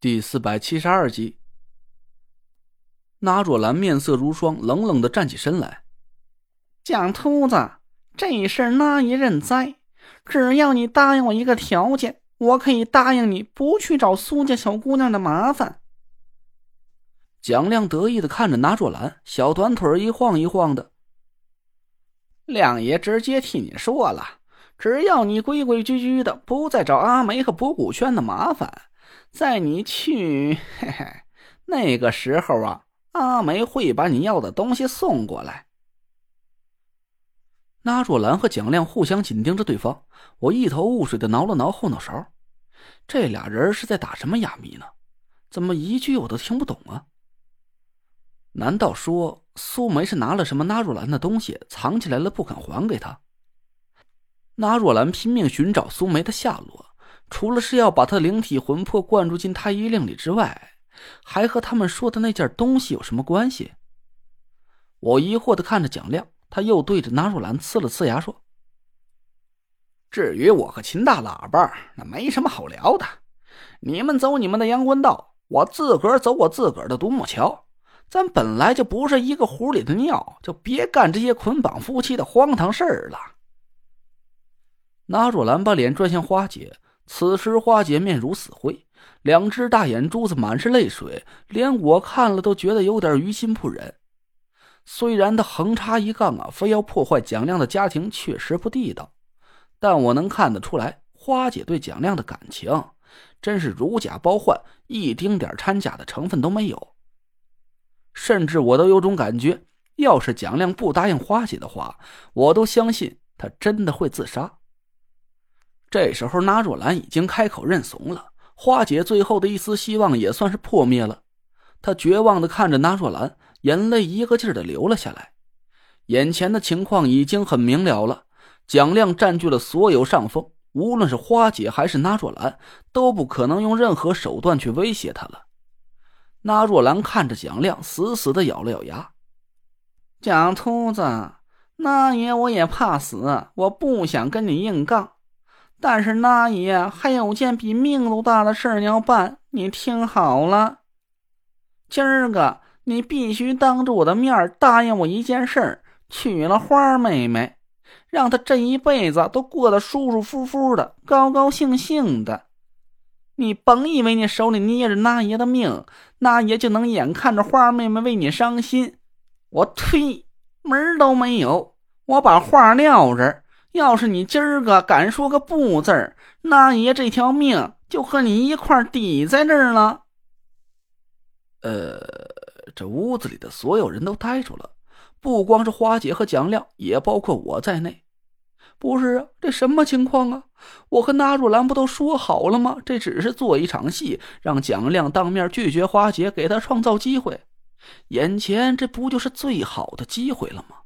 第四百七十二集，那若兰面色如霜，冷冷的站起身来。蒋秃子，这事那一认栽，只要你答应我一个条件，我可以答应你不去找苏家小姑娘的麻烦。蒋亮得意的看着那若兰，小短腿一晃一晃的。亮爷直接替你说了，只要你规规矩矩的，不再找阿梅和博古轩的麻烦。在你去，嘿嘿，那个时候啊，阿梅会把你要的东西送过来。那若兰和蒋亮互相紧盯着对方，我一头雾水的挠了挠后脑勺，这俩人是在打什么哑谜呢？怎么一句我都听不懂啊？难道说苏梅是拿了什么那若兰的东西藏起来了，不肯还给他？那若兰拼命寻找苏梅的下落。除了是要把他灵体魂魄灌注进太医令里之外，还和他们说的那件东西有什么关系？我疑惑的看着蒋亮，他又对着纳若兰呲了呲牙说：“至于我和秦大喇叭，那没什么好聊的。你们走你们的阳关道，我自个儿走我自个儿的独木桥。咱本来就不是一个壶里的尿，就别干这些捆绑夫妻的荒唐事儿了。”纳若兰把脸转向花姐。此时，花姐面如死灰，两只大眼珠子满是泪水，连我看了都觉得有点于心不忍。虽然她横插一杠啊，非要破坏蒋亮的家庭，确实不地道，但我能看得出来，花姐对蒋亮的感情真是如假包换，一丁点掺假的成分都没有。甚至我都有种感觉，要是蒋亮不答应花姐的话，我都相信他真的会自杀。这时候，那若兰已经开口认怂了，花姐最后的一丝希望也算是破灭了。她绝望的看着那若兰，眼泪一个劲儿的流了下来。眼前的情况已经很明了了，蒋亮占据了所有上风，无论是花姐还是那若兰，都不可能用任何手段去威胁他了。那若兰看着蒋亮，死死的咬了咬牙：“蒋秃子，那爷我也怕死，我不想跟你硬杠。”但是那爷还有件比命都大的事儿要办，你听好了。今儿个你必须当着我的面答应我一件事：娶了花妹妹，让她这一辈子都过得舒舒服服的、高高兴兴的。你甭以为你手里捏着那爷的命，那爷就能眼看着花妹妹为你伤心。我呸，门都没有！我把话撂这儿。要是你今儿个敢说个不字儿，那爷这条命就和你一块抵在这儿了。呃，这屋子里的所有人都呆住了，不光是花姐和蒋亮，也包括我在内。不是啊，这什么情况啊？我和纳若兰不都说好了吗？这只是做一场戏，让蒋亮当面拒绝花姐，给他创造机会。眼前这不就是最好的机会了吗？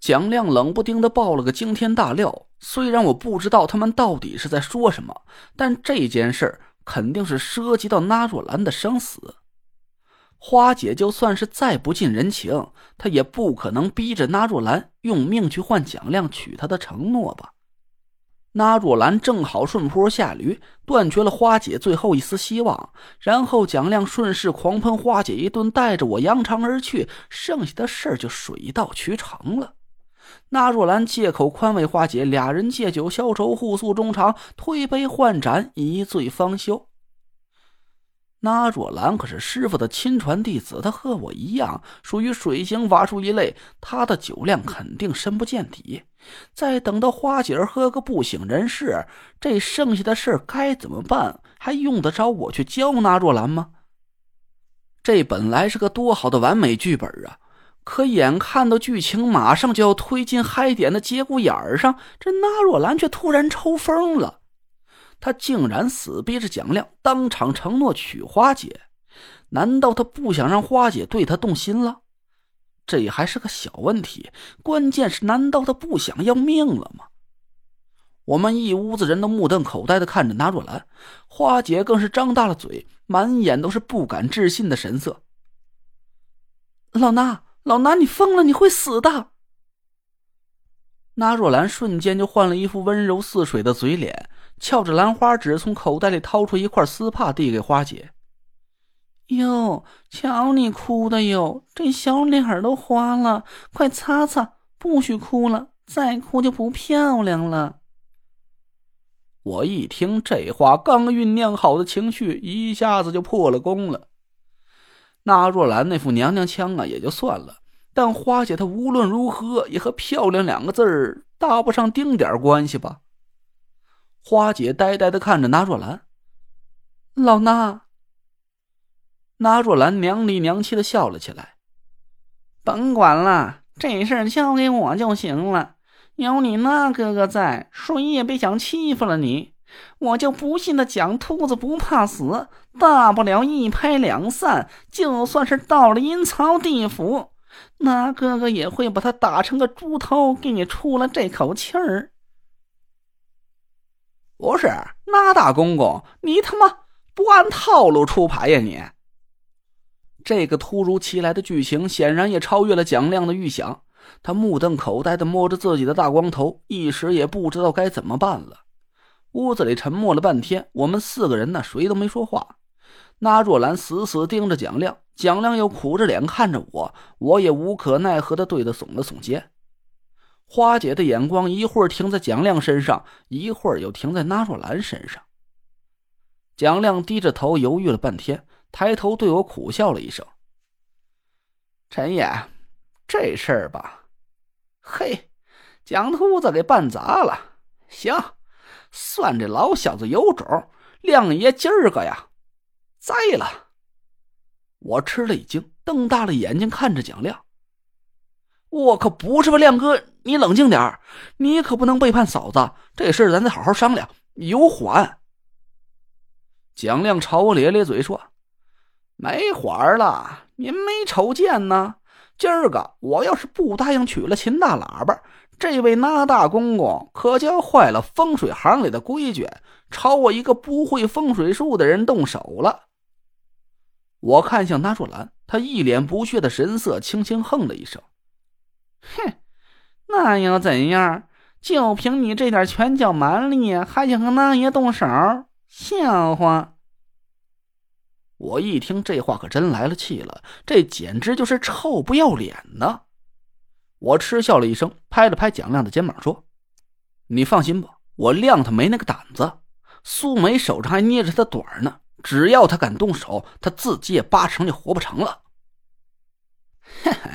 蒋亮冷不丁的爆了个惊天大料，虽然我不知道他们到底是在说什么，但这件事肯定是涉及到那若兰的生死。花姐就算是再不近人情，她也不可能逼着那若兰用命去换蒋亮娶她的承诺吧？那若兰正好顺坡下驴，断绝了花姐最后一丝希望，然后蒋亮顺势狂喷花姐一顿，带着我扬长而去，剩下的事儿就水到渠成了。那若兰借口宽慰花姐，俩人借酒消愁，互诉衷肠，推杯换盏，一醉方休。那若兰可是师傅的亲传弟子，他和我一样，属于水行法术一类，他的酒量肯定深不见底。再等到花姐儿喝个不省人事，这剩下的事儿该怎么办？还用得着我去教那若兰吗？这本来是个多好的完美剧本啊！可眼看到剧情马上就要推进嗨点的节骨眼儿上，这纳若兰却突然抽风了。她竟然死逼着蒋亮当场承诺娶花姐，难道她不想让花姐对他动心了？这还是个小问题，关键是难道她不想要命了吗？我们一屋子人都目瞪口呆的看着纳若兰，花姐更是张大了嘴，满眼都是不敢置信的神色。老衲。老衲，你疯了！你会死的。那若兰瞬间就换了一副温柔似水的嘴脸，翘着兰花指，从口袋里掏出一块丝帕，递给花姐。哟，瞧你哭的哟，这小脸都花了，快擦擦，不许哭了，再哭就不漂亮了。我一听这话，刚酝酿好的情绪一下子就破了功了。那若兰那副娘娘腔啊，也就算了，但花姐她无论如何也和“漂亮”两个字儿搭不上丁点关系吧？花姐呆呆的看着那若兰，老衲。那若兰娘里娘气的笑了起来。甭管了，这事儿交给我就行了。有你那哥哥在，谁也别想欺负了你。我就不信那蒋秃子不怕死，大不了一拍两散。就算是到了阴曹地府，那哥哥也会把他打成个猪头，给你出了这口气儿。不是，那大公公，你他妈不按套路出牌呀你！这个突如其来的剧情显然也超越了蒋亮的预想，他目瞪口呆的摸着自己的大光头，一时也不知道该怎么办了。屋子里沉默了半天，我们四个人呢，谁都没说话。那若兰死死盯着蒋亮，蒋亮又苦着脸看着我，我也无可奈何的对他耸了耸肩。花姐的眼光一会儿停在蒋亮身上，一会儿又停在那若兰身上。蒋亮低着头犹豫了半天。抬头对我苦笑了一声：“陈爷，这事儿吧，嘿，蒋秃子给办砸了。行，算这老小子有种，亮爷今儿个呀，栽了。”我吃了一惊，瞪大了眼睛看着蒋亮：“我可不是吧，亮哥，你冷静点你可不能背叛嫂子。这事咱得好好商量，有缓。”蒋亮朝我咧咧嘴说。没缓了，您没瞅见呢？今儿个我要是不答应娶了秦大喇叭，这位那大公公可就坏了风水行里的规矩，朝我一个不会风水术的人动手了。我看向那若兰，她一脸不屑的神色，轻轻哼了一声：“哼，那又怎样？就凭你这点拳脚蛮力，还想和那爷动手？笑话！”我一听这话，可真来了气了，这简直就是臭不要脸呢！我嗤笑了一声，拍了拍蒋亮的肩膀，说：“你放心吧，我亮他没那个胆子。苏梅手上还捏着他的短呢，只要他敢动手，他自己也八成就活不成了。”嘿嘿，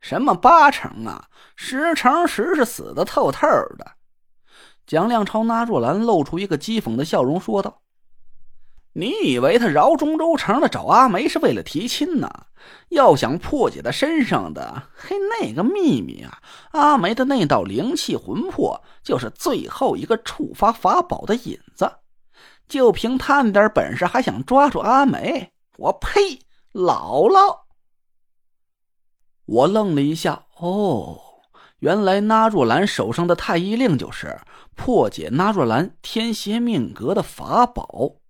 什么八成啊？十成十是死的透透的。蒋亮朝那若兰露出一个讥讽的笑容，说道。你以为他绕中州城的找阿梅是为了提亲呢？要想破解他身上的嘿那个秘密啊，阿梅的那道灵气魂魄就是最后一个触发法宝的引子。就凭他那点本事，还想抓住阿梅？我呸！姥姥！我愣了一下，哦，原来那若兰手上的太医令就是破解那若兰天邪命格的法宝。